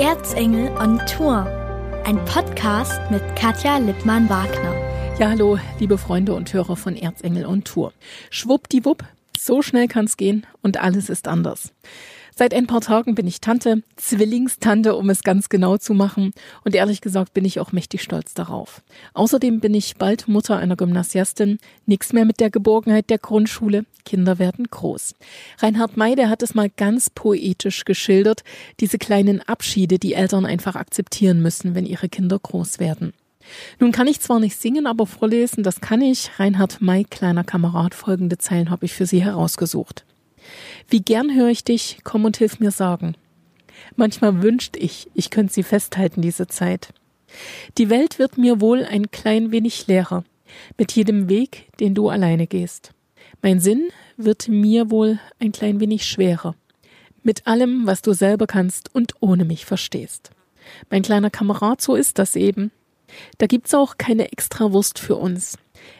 Erzengel on Tour. Ein Podcast mit Katja Lippmann-Wagner. Ja, hallo, liebe Freunde und Hörer von Erzengel on Tour. Schwuppdiwupp, so schnell kann's gehen und alles ist anders. Seit ein paar Tagen bin ich Tante, Zwillingstante, um es ganz genau zu machen. Und ehrlich gesagt bin ich auch mächtig stolz darauf. Außerdem bin ich bald Mutter einer Gymnasiastin. Nix mehr mit der Geborgenheit der Grundschule. Kinder werden groß. Reinhard May, der hat es mal ganz poetisch geschildert. Diese kleinen Abschiede, die Eltern einfach akzeptieren müssen, wenn ihre Kinder groß werden. Nun kann ich zwar nicht singen, aber vorlesen, das kann ich. Reinhard May, kleiner Kamerad, folgende Zeilen habe ich für Sie herausgesucht. Wie gern höre ich dich, komm und hilf mir sagen. Manchmal wünscht ich, ich könnte sie festhalten, diese Zeit. Die Welt wird mir wohl ein klein wenig leerer, mit jedem Weg, den du alleine gehst. Mein Sinn wird mir wohl ein klein wenig schwerer, mit allem, was du selber kannst und ohne mich verstehst. Mein kleiner Kamerad, so ist das eben. Da gibt's auch keine Extrawurst für uns.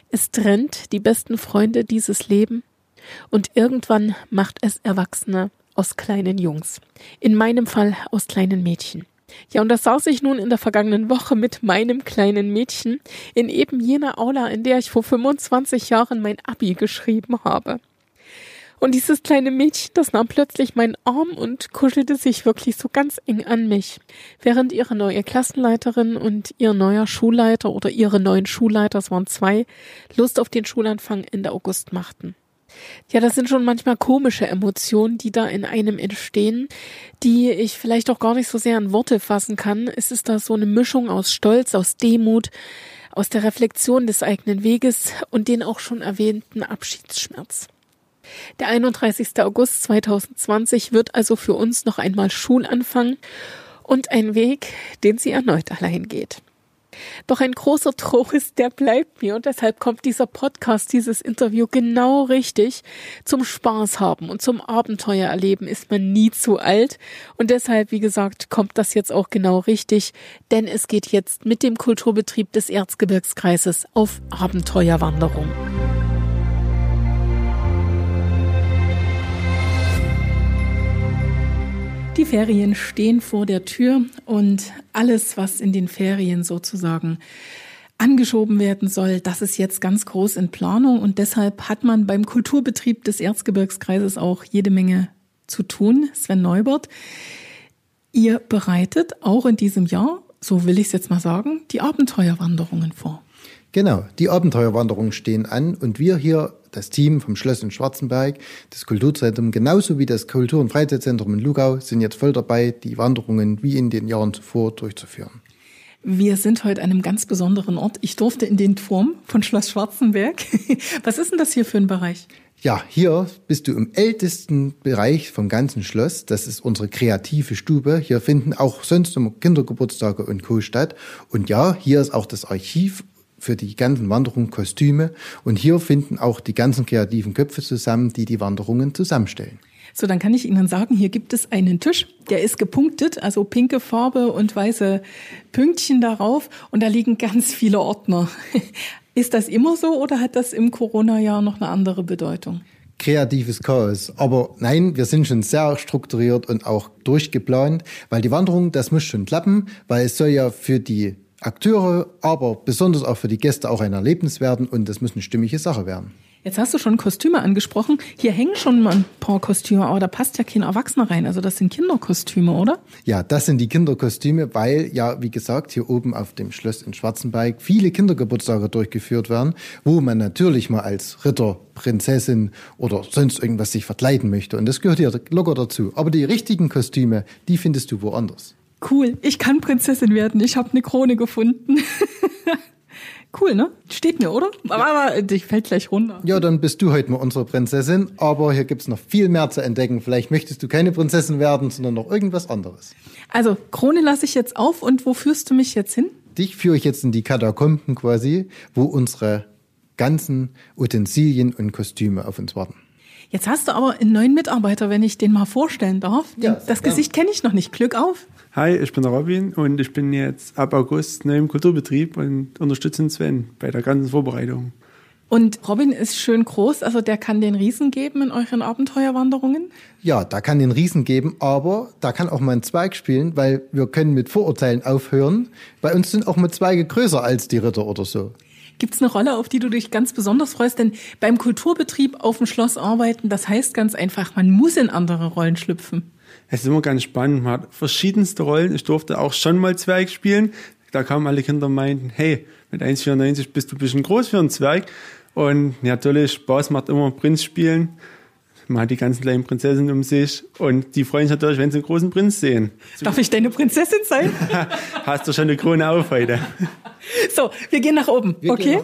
Es trennt die besten Freunde dieses Leben und irgendwann macht es Erwachsene aus kleinen Jungs. In meinem Fall aus kleinen Mädchen. Ja, und das saß ich nun in der vergangenen Woche mit meinem kleinen Mädchen in eben jener Aula, in der ich vor 25 Jahren mein Abi geschrieben habe. Und dieses kleine Mädchen, das nahm plötzlich meinen Arm und kuschelte sich wirklich so ganz eng an mich, während ihre neue Klassenleiterin und ihr neuer Schulleiter oder ihre neuen Schulleiter, es waren zwei, Lust auf den Schulanfang Ende August machten. Ja, das sind schon manchmal komische Emotionen, die da in einem entstehen, die ich vielleicht auch gar nicht so sehr in Worte fassen kann. Es ist da so eine Mischung aus Stolz, aus Demut, aus der Reflexion des eigenen Weges und den auch schon erwähnten Abschiedsschmerz. Der 31. August 2020 wird also für uns noch einmal Schulanfang und ein Weg, den sie erneut allein geht. Doch ein großer Trost, der bleibt mir und deshalb kommt dieser Podcast, dieses Interview genau richtig. Zum Spaß haben und zum Abenteuer erleben ist man nie zu alt und deshalb, wie gesagt, kommt das jetzt auch genau richtig, denn es geht jetzt mit dem Kulturbetrieb des Erzgebirgskreises auf Abenteuerwanderung. Die Ferien stehen vor der Tür und alles, was in den Ferien sozusagen angeschoben werden soll, das ist jetzt ganz groß in Planung und deshalb hat man beim Kulturbetrieb des Erzgebirgskreises auch jede Menge zu tun. Sven Neubert, ihr bereitet auch in diesem Jahr, so will ich es jetzt mal sagen, die Abenteuerwanderungen vor. Genau, die Abenteuerwanderungen stehen an und wir hier das Team vom Schloss in Schwarzenberg, das Kulturzentrum, genauso wie das Kultur- und Freizeitzentrum in Lugau, sind jetzt voll dabei, die Wanderungen wie in den Jahren zuvor durchzuführen. Wir sind heute an einem ganz besonderen Ort. Ich durfte in den Turm von Schloss Schwarzenberg. Was ist denn das hier für ein Bereich? Ja, hier bist du im ältesten Bereich vom ganzen Schloss. Das ist unsere kreative Stube. Hier finden auch sonst immer Kindergeburtstage und Co. statt. Und ja, hier ist auch das Archiv für die ganzen Wanderungen Kostüme. Und hier finden auch die ganzen kreativen Köpfe zusammen, die die Wanderungen zusammenstellen. So, dann kann ich Ihnen sagen, hier gibt es einen Tisch, der ist gepunktet, also pinke Farbe und weiße Pünktchen darauf und da liegen ganz viele Ordner. Ist das immer so oder hat das im Corona-Jahr noch eine andere Bedeutung? kreatives Chaos. Aber nein, wir sind schon sehr strukturiert und auch durchgeplant, weil die Wanderung, das muss schon klappen, weil es soll ja für die Akteure, aber besonders auch für die Gäste auch ein Erlebnis werden und das muss eine stimmige Sache werden. Jetzt hast du schon Kostüme angesprochen. Hier hängen schon mal ein paar Kostüme, aber da passt ja kein Erwachsener rein. Also das sind Kinderkostüme, oder? Ja, das sind die Kinderkostüme, weil ja, wie gesagt, hier oben auf dem Schloss in Schwarzenberg viele Kindergeburtstage durchgeführt werden, wo man natürlich mal als Ritter, Prinzessin oder sonst irgendwas sich verkleiden möchte. Und das gehört hier locker dazu. Aber die richtigen Kostüme, die findest du woanders. Cool, ich kann Prinzessin werden. Ich habe eine Krone gefunden. cool, ne? Steht mir, oder? Aber ich fällt gleich runter. Ja, dann bist du heute mal unsere Prinzessin. Aber hier gibt's noch viel mehr zu entdecken. Vielleicht möchtest du keine Prinzessin werden, sondern noch irgendwas anderes. Also, Krone lasse ich jetzt auf. Und wo führst du mich jetzt hin? Dich führe ich jetzt in die Katakomben quasi, wo unsere ganzen Utensilien und Kostüme auf uns warten. Jetzt hast du aber einen neuen Mitarbeiter, wenn ich den mal vorstellen darf. Ja, das Gesicht kenne ich noch nicht. Glück auf. Hi, ich bin der Robin und ich bin jetzt ab August neu im Kulturbetrieb und unterstütze Sven bei der ganzen Vorbereitung. Und Robin ist schön groß, also der kann den Riesen geben in euren Abenteuerwanderungen. Ja, da kann den Riesen geben, aber da kann auch mal ein Zweig spielen, weil wir können mit Vorurteilen aufhören. Bei uns sind auch mal Zweige größer als die Ritter oder so. Gibt es eine Rolle, auf die du dich ganz besonders freust? Denn beim Kulturbetrieb auf dem Schloss arbeiten, das heißt ganz einfach, man muss in andere Rollen schlüpfen. Es ist immer ganz spannend. Man hat verschiedenste Rollen. Ich durfte auch schon mal Zwerg spielen. Da kamen alle Kinder und meinten, hey, mit 1,94 bist du ein bisschen groß für einen Zwerg. Und natürlich, Spaß macht immer Prinz spielen. Man hat die ganzen kleinen Prinzessinnen um sich und die freuen sich natürlich, wenn sie einen großen Prinz sehen. Darf ich deine Prinzessin sein? Hast du schon eine Krone auf heute? So, wir gehen nach oben, Wir okay?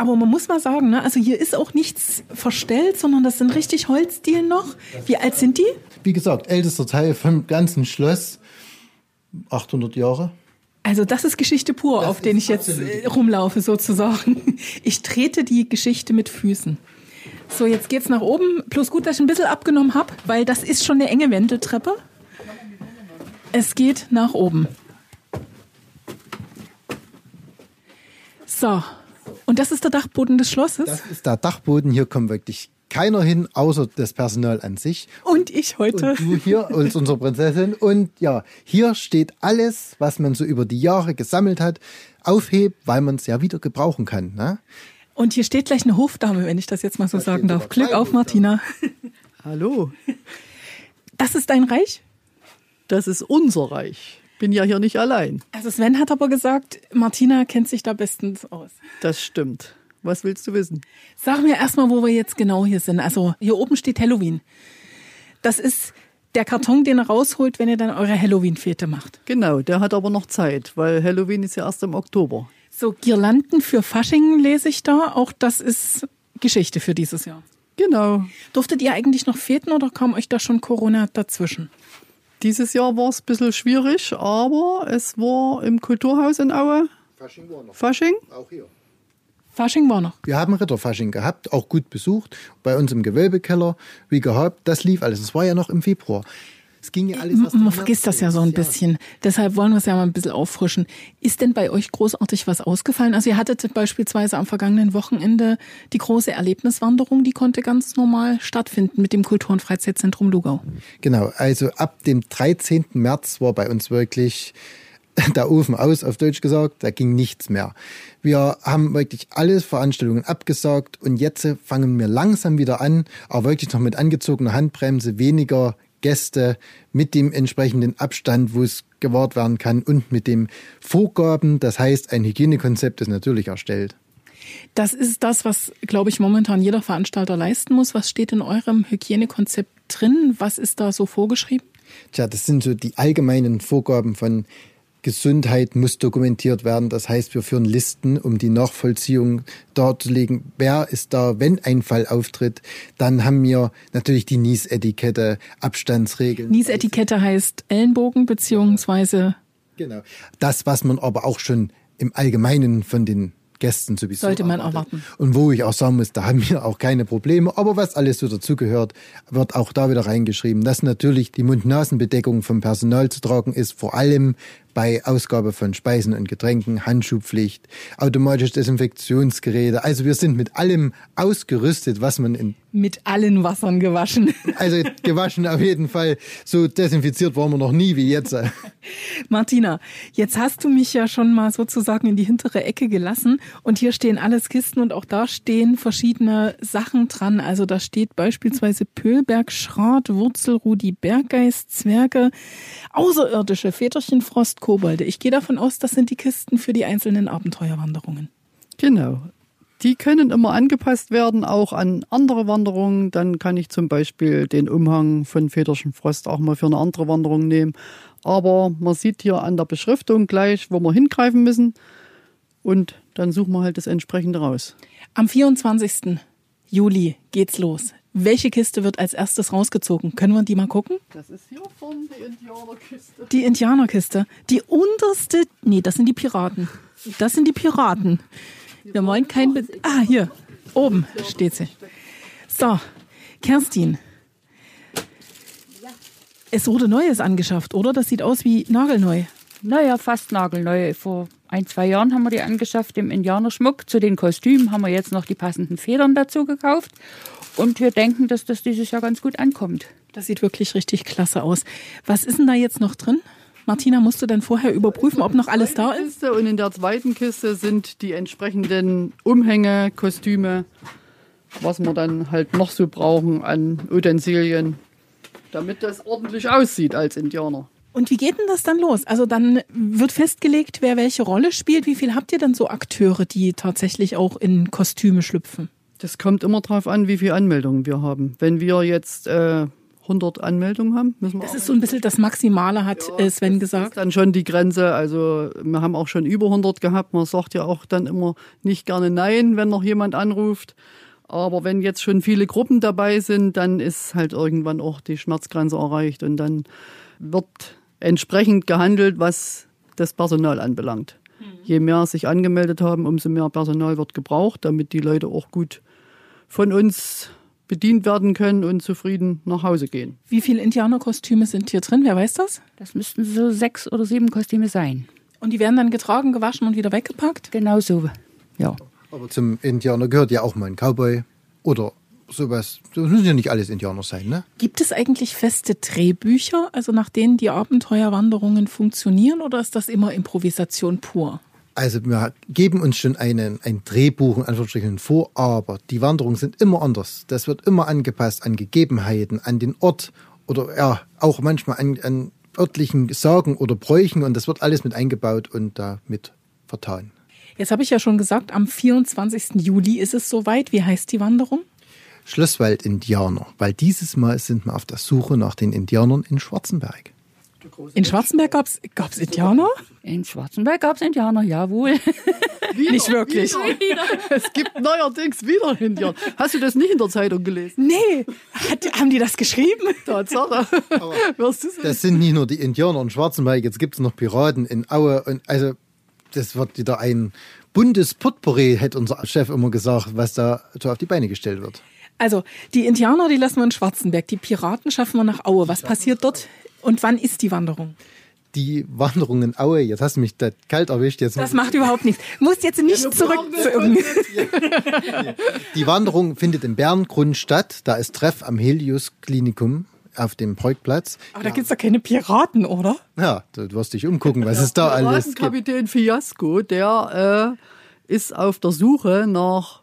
Aber man muss mal sagen, ne, also hier ist auch nichts verstellt, sondern das sind richtig Holzdielen noch. Wie alt sind die? Wie gesagt, ältester Teil vom ganzen Schloss, 800 Jahre. Also das ist Geschichte pur, Das auf den ich jetzt absolut. äh, rumlaufe sozusagen. Ich trete die Geschichte mit Füßen. So, jetzt geht's nach oben. Plus gut, dass ich ein bisschen abgenommen habe, weil das ist schon eine enge Wendeltreppe. Es geht nach oben. So, und das ist der Dachboden des Schlosses. Das ist der Dachboden. Hier kommt wirklich keiner hin, außer das Personal an sich. und ich heute. Und du hier als unsere Prinzessin. Und ja, hier steht alles, was man so über die Jahre gesammelt hat, aufhebt, weil man es ja wieder gebrauchen kann. Ne? Und hier steht gleich eine Hofdame, wenn ich das jetzt mal so sagen steht darf. Glück auf, Martina. Hallo, Das ist dein Reich? das ist unser Reich. Bin ja hier nicht allein. Also Sven hat aber gesagt, Martina kennt sich da bestens aus. Das stimmt. Was willst du wissen? Sag mir erstmal, wo wir jetzt genau hier sind. Also hier oben steht Halloween. Das ist der Karton, den ihr rausholt, wenn ihr dann eure Halloween-Fete macht. Genau, der hat aber noch Zeit, weil Halloween ist ja erst im Oktober. So Girlanden für Fasching lese ich da. Auch das ist Geschichte für dieses Jahr. Genau. Durftet ihr eigentlich noch feten oder kam euch da schon Corona dazwischen? Dieses Jahr war es ein bisschen schwierig, aber es war im Kulturhaus in Aue Fasching war noch. Fasching. Auch hier. Fasching war noch. Wir haben Ritterfasching gehabt, auch gut besucht, bei uns im Gewölbekeller, wie gehabt. Das lief alles. Es war ja noch im Februar. Es ging ja alles erst im Man vergisst das ja so ein bisschen. Deshalb wollen wir es ja mal ein bisschen auffrischen. Ist denn bei euch großartig was ausgefallen? Also ihr hattet beispielsweise am vergangenen Wochenende die große Erlebniswanderung, die konnte ganz normal stattfinden mit dem Kultur- und Freizeitzentrum Lugau. Genau, also ab dem 13. März war bei uns wirklich der Ofen aus, auf Deutsch gesagt, da ging nichts mehr. Wir haben wirklich alle Veranstaltungen abgesagt und jetzt fangen wir langsam wieder an, aber wirklich noch mit angezogener Handbremse, weniger Gäste mit dem entsprechenden Abstand, wo es gewahrt werden kann und mit dem Vorgaben. Das heißt, ein Hygienekonzept ist natürlich erstellt. Das ist das, was, glaube ich, momentan jeder Veranstalter leisten muss. Was steht in eurem Hygienekonzept drin? Was ist da so vorgeschrieben? Tja, das sind so die allgemeinen Vorgaben von Gesundheit muss dokumentiert werden. Das heißt, wir führen Listen, um die Nachvollziehung darzulegen, wer ist da, wenn ein Fall auftritt. Dann haben wir natürlich die Niesetikette, Abstandsregeln. Niesetikette heißt Ellenbogen beziehungsweise Genau. Das, was man aber auch schon im Allgemeinen von den Gästen sowieso Sollte man erwartet. erwarten. Und wo ich auch sagen muss, da haben wir auch keine Probleme. Aber was alles so dazugehört, wird auch da wieder reingeschrieben, dass natürlich die Mund-Nasen-Bedeckung vom Personal zu tragen ist, vor allem bei Ausgabe von Speisen und Getränken, Handschuhpflicht, automatische Desinfektionsgeräte. Also wir sind mit allem ausgerüstet, was man in mit allen Wassern gewaschen. also gewaschen auf jeden Fall. So desinfiziert waren wir noch nie wie jetzt. Martina, jetzt hast du mich ja schon mal sozusagen in die hintere Ecke gelassen und hier stehen alles Kisten und auch da stehen verschiedene Sachen dran. Also da steht beispielsweise Pöhlberg, Schrat, Wurzel, Rudi, Berggeist, Zwerge, Außerirdische, Väterchen, Frost, Kobolde. Ich gehe davon aus, das sind die Kisten für die einzelnen Abenteuerwanderungen. Genau. Die können immer angepasst werden, auch an andere Wanderungen. Dann kann ich zum Beispiel den Umhang von Väterchen Frost auch mal für eine andere Wanderung nehmen. Aber man sieht hier an der Beschriftung gleich, wo wir hingreifen müssen. Und dann suchen wir halt das entsprechende raus. Am 24. Juli geht's los. Welche Kiste wird als erstes rausgezogen? Können wir die mal gucken? Das ist hier vorne die Indianerkiste. Die Indianerkiste. Die unterste. Nee, das sind die Piraten. Das sind die Piraten. Wir wollen kein. Be ah, hier. Oben steht sie. So, Kerstin. Es wurde Neues angeschafft, oder? Das sieht aus wie nagelneu. Naja, fast nagelneu. Vor ein, zwei Jahren haben wir die angeschafft im Indianerschmuck. Zu den Kostümen haben wir jetzt noch die passenden Federn dazu gekauft. Und wir denken, dass das dieses Jahr ganz gut ankommt. Das sieht wirklich richtig klasse aus. Was ist denn da jetzt noch drin? Martina, musst du dann vorher überprüfen, ob noch alles da ist? Und in der zweiten Kiste sind die entsprechenden Umhänge, Kostüme, was wir dann halt noch so brauchen an Utensilien, damit das ordentlich aussieht als Indianer. Und wie geht denn das dann los? Also dann wird festgelegt, wer welche Rolle spielt. Wie viel habt ihr denn so Akteure, die tatsächlich auch in Kostüme schlüpfen? Das kommt immer darauf an, wie viele Anmeldungen wir haben. Wenn wir jetzt äh, 100 Anmeldungen haben, müssen wir. Das ist so ein bisschen das Maximale, hat äh, Sven Das gesagt. ist dann schon die Grenze. Also wir haben auch schon über 100 gehabt. Man sagt ja auch dann immer nicht gerne Nein, wenn noch jemand anruft. Aber wenn jetzt schon viele Gruppen dabei sind, dann ist halt irgendwann auch die Schmerzgrenze erreicht und dann wird entsprechend gehandelt, was das Personal anbelangt. Je mehr sich angemeldet haben, umso mehr Personal wird gebraucht, damit die Leute auch gut von uns bedient werden können und zufrieden nach Hause gehen. Wie viele Indianerkostüme sind hier drin? Wer weiß das? Das müssten so sechs oder sieben Kostüme sein. Und die werden dann getragen, gewaschen und wieder weggepackt? Genau so. Ja. Aber zum Indianer gehört ja auch mal ein Cowboy oder sowas. Das müssen ja nicht alles Indianer sein, ne? Gibt es eigentlich feste Drehbücher, also nach denen die Abenteuerwanderungen funktionieren, oder ist das immer Improvisation pur? Also wir geben uns schon einen, ein Drehbuch in Anführungsstrichen vor, aber die Wanderungen sind immer anders. Das wird immer angepasst an Gegebenheiten, an den Ort oder ja, auch manchmal an, an örtlichen Sagen oder Bräuchen und das wird alles mit eingebaut und da mit vertan. Jetzt habe ich ja schon gesagt, am 24. Juli ist es soweit. Wie heißt die Wanderung? Schlosswald-Indianer, weil dieses Mal sind wir auf der Suche nach den Indianern in Schwarzenberg. In Schwarzenberg gab es Indianer? In Schwarzenberg gab es Indianer, jawohl. Nicht wirklich. Es gibt neuerdings wieder Indianer. Hast du das nicht in der Zeitung gelesen? Nee, Hat, haben die das geschrieben? Tatsache. Das sind nicht nur die Indianer in Schwarzenberg, jetzt gibt es noch Piraten in Aue und also das wird wieder ein buntes Potpourri, hätte unser Chef immer gesagt, was da so auf die Beine gestellt wird. Also, die Indianer, die lassen wir in Schwarzenberg. Die Piraten schaffen wir nach Aue. Was passiert dort? Und wann ist die Wanderung? Die Wanderung in Aue, jetzt hast du mich da kalt erwischt, jetzt Das macht überhaupt nichts. Musst jetzt nicht zurück zu irgendeinem. Die Wanderung findet im Berngrund statt. Da ist Treff am Helios Klinikum auf dem Parkplatz. Aber da gibt's doch keine Piraten, oder? Ja, du wirst dich umgucken, was es da alles gibt. Kapitän Fiasco, der äh, ist auf der Suche nach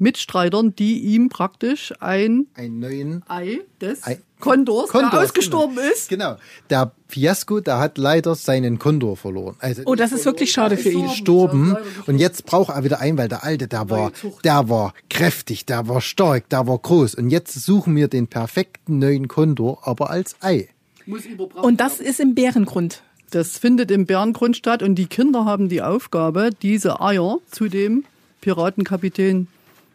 Mitstreitern, die ihm praktisch ein Einen neuen Ei des Ei- Kondors, Kondor, der ausgestorben genau. ist. Genau. Der Fiasco, der hat leider seinen Kondor verloren. Also Oh, das ist wirklich schade für ihn. gestorben. Und jetzt braucht er wieder einen, weil der alte, der war, der war kräftig, der war stark, der war groß. Und jetzt suchen wir den perfekten neuen Kondor, aber als Ei. Und das ist im Bärengrund. Das findet im Bärengrund statt und die Kinder haben die Aufgabe, diese Eier zu dem Piratenkapitän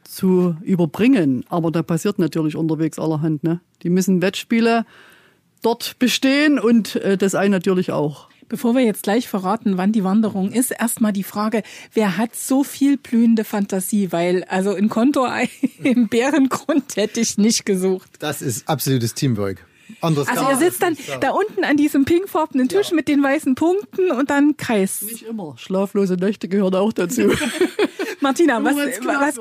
zu überbringen. Aber da passiert natürlich unterwegs allerhand. Ne? Die müssen Wettspiele dort bestehen und äh, das Ei natürlich auch. Bevor wir jetzt gleich verraten, wann die Wanderung ist, erstmal die Frage, wer hat so viel blühende Fantasie? Weil, also ein Kontorei im Bärengrund hätte ich nicht gesucht. Das ist absolutes Teamwork. Anderes Also man sitzt dann da unten an diesem pinkfarbenen Tisch mit den weißen Punkten und dann Kreis. Nicht immer. Schlaflose Nächte gehören auch dazu. Martina, was, was,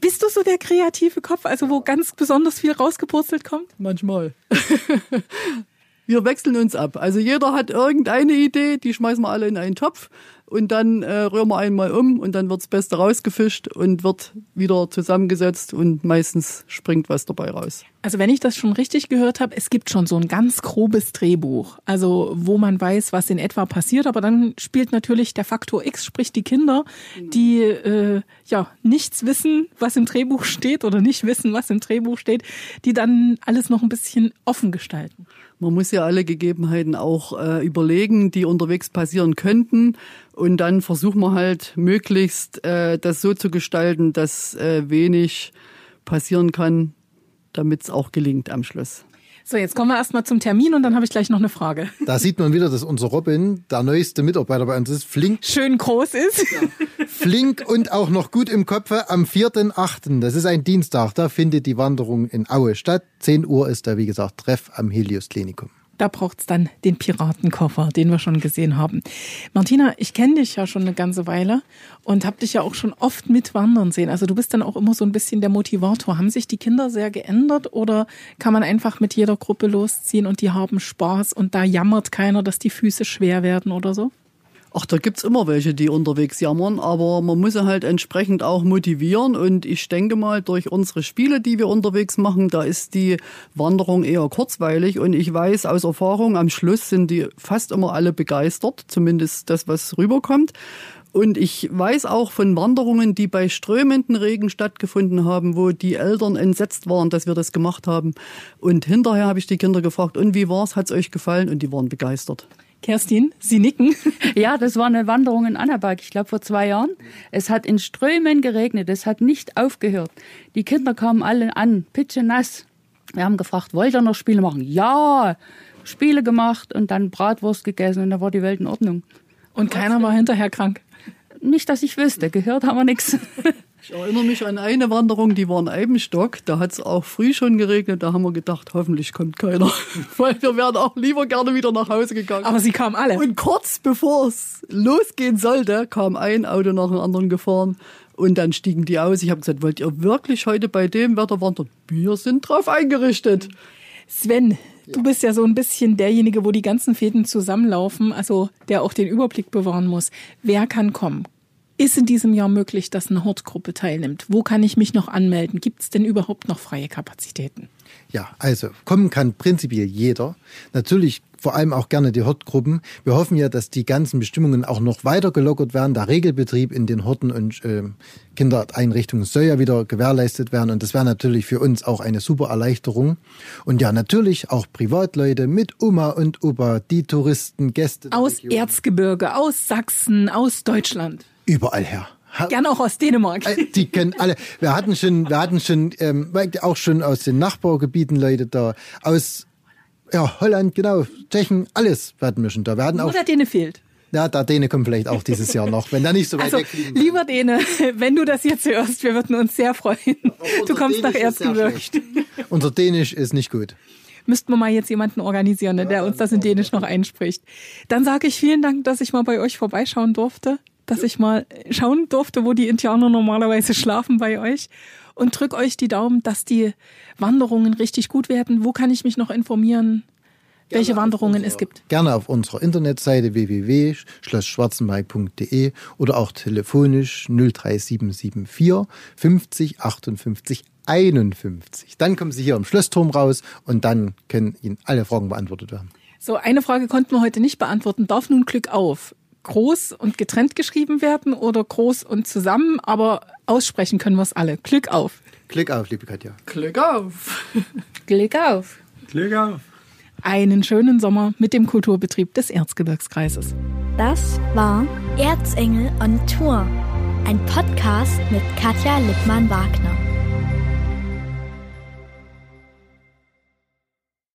bist du so der kreative Kopf, also wo ganz besonders viel rausgepurzelt kommt? Manchmal. Wir wechseln uns ab. Also jeder hat irgendeine Idee, die schmeißen wir alle in einen Topf und dann äh, rühren wir einmal um und dann wird das Beste rausgefischt und wird wieder zusammengesetzt und meistens springt was dabei raus. Also wenn ich das schon richtig gehört habe, es gibt schon so ein ganz grobes Drehbuch, also wo man weiß, was in etwa passiert, aber dann spielt natürlich der Faktor X, sprich die Kinder, die äh, ja nichts wissen, was im Drehbuch steht oder nicht wissen, was im Drehbuch steht, die dann alles noch ein bisschen offen gestalten. Man muss ja alle Gegebenheiten auch äh, überlegen, die unterwegs passieren könnten. Und dann versuchen wir halt möglichst äh, das so zu gestalten, dass äh, wenig passieren kann, damit es auch gelingt am Schluss. So, jetzt kommen wir erstmal zum Termin und dann habe ich gleich noch eine Frage. Da sieht man wieder, dass unser Robin, der neueste Mitarbeiter bei uns ist, flink, Schön groß ist. flink und auch noch gut im Kopfe am 4.8., das ist ein Dienstag, da findet die Wanderung in Aue statt. 10 Uhr ist da, wie gesagt, Treff am Helios Klinikum. Da braucht's dann den Piratenkoffer, den wir schon gesehen haben. Martina, ich kenne dich ja schon eine ganze Weile und habe dich ja auch schon oft mitwandern sehen. Also du bist dann auch immer so ein bisschen der Motivator. Haben sich die Kinder sehr geändert oder kann man einfach mit jeder Gruppe losziehen und die haben Spaß und da jammert keiner, dass die Füße schwer werden oder so? Ach, da gibt's immer welche, die unterwegs jammern, aber man muss sie halt entsprechend auch motivieren. Und ich denke mal, durch unsere Spiele, die wir unterwegs machen, da ist die Wanderung eher kurzweilig. Und ich weiß aus Erfahrung, am Schluss sind die fast immer alle begeistert, zumindest das, was rüberkommt. Und ich weiß auch von Wanderungen, die bei strömenden Regen stattgefunden haben, wo die Eltern entsetzt waren, dass wir das gemacht haben. Und hinterher habe ich die Kinder gefragt, und wie war's? Hat's euch gefallen? Und die waren begeistert. Kerstin, Sie nicken. Ja, das war eine Wanderung in Annaberg, ich glaube vor zwei Jahren. Es hat in Strömen geregnet, es hat nicht aufgehört. Die Kinder kamen alle an, pitschenass. Wir haben gefragt, wollt ihr noch Spiele machen? Ja, Spiele gemacht und dann Bratwurst gegessen und da war die Welt in Ordnung. Und keiner war hinterher krank. Nicht, dass ich wüsste, gehört haben wir nichts. Ich erinnere mich an eine Wanderung, die war in Eibenstock. Da hat es auch früh schon geregnet. Da haben wir gedacht, hoffentlich kommt keiner. Weil wir wären auch lieber gerne wieder nach Hause gegangen. Aber sie kamen alle. Und kurz bevor es losgehen sollte, kam ein Auto nach dem anderen gefahren. Und dann stiegen die aus. Ich habe gesagt, wollt ihr wirklich heute bei dem Wetter wandern? Wir sind drauf eingerichtet. Sven, du bist ja so ein bisschen derjenige, wo die ganzen Fäden zusammenlaufen, also der auch den Überblick bewahren muss. Wer kann kommen? Ist in diesem Jahr möglich, dass eine Hortgruppe teilnimmt? Wo kann ich mich noch anmelden? Gibt es denn überhaupt noch freie Kapazitäten? Ja, also kommen kann prinzipiell jeder. Natürlich vor allem auch gerne die Hortgruppen. Wir hoffen ja, dass die ganzen Bestimmungen auch noch weiter gelockert werden. Der Regelbetrieb in den Horten und äh, Kindereinrichtungen soll ja wieder gewährleistet werden. Und das wäre natürlich für uns auch eine super Erleichterung. Und ja, natürlich auch Privatleute mit Oma und Opa, die Touristen, Gäste. Aus. Erzgebirge, aus Sachsen, aus Deutschland. Überall her. Ha- Gern auch aus Dänemark. Äh, Die können alle. Wir hatten schon, wir hatten schon ähm, auch schon aus den Nachbargebieten Leute da, aus ja, Holland, genau, Tschechen, alles hatten wir schon da. Wir hatten Nur auch, der Däne fehlt. ja, der Däne kommt vielleicht auch dieses Jahr noch, wenn der nicht so weit Also, wegfliegen lieber Däne, wenn du das jetzt hörst, wir würden uns sehr freuen. Du kommst nach Erzgebirge. Unser Dänisch ist nicht gut. Müssten wir mal jetzt jemanden organisieren, ne, der uns das in Dänisch noch einspricht. Dann sage ich vielen Dank, dass ich mal bei euch vorbeischauen durfte, dass ich mal schauen durfte, wo die Indianer normalerweise schlafen bei euch. Und drück euch die Daumen, dass die Wanderungen richtig gut werden. Wo kann ich mich noch informieren, welche Wanderungen es gibt? Gerne auf unserer Internetseite www.schlossschwarzenberg.de oder auch telefonisch 03774 50 58 51. Dann kommen Sie hier im Schlossturm raus und dann können Ihnen alle Fragen beantwortet werden. So, eine Frage konnten wir heute nicht beantworten. Darf nun Glück auf groß und getrennt geschrieben werden oder groß und zusammen? Aber aussprechen können wir es alle. Glück auf. Klick auf, liebe Katja. Glück auf! Glück auf. Glück auf. Einen schönen Sommer mit dem Kulturbetrieb des Erzgebirgskreises. Das war Erzengel on Tour, ein Podcast mit Katja Lippmann-Wagner.